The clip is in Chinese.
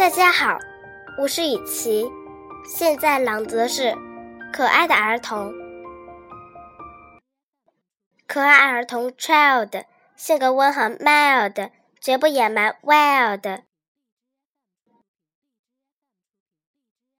大家好，我是雨琪，现在朗读的是《可爱的儿童》。可爱儿童 child，性格温和 mild，绝不野蛮 wild。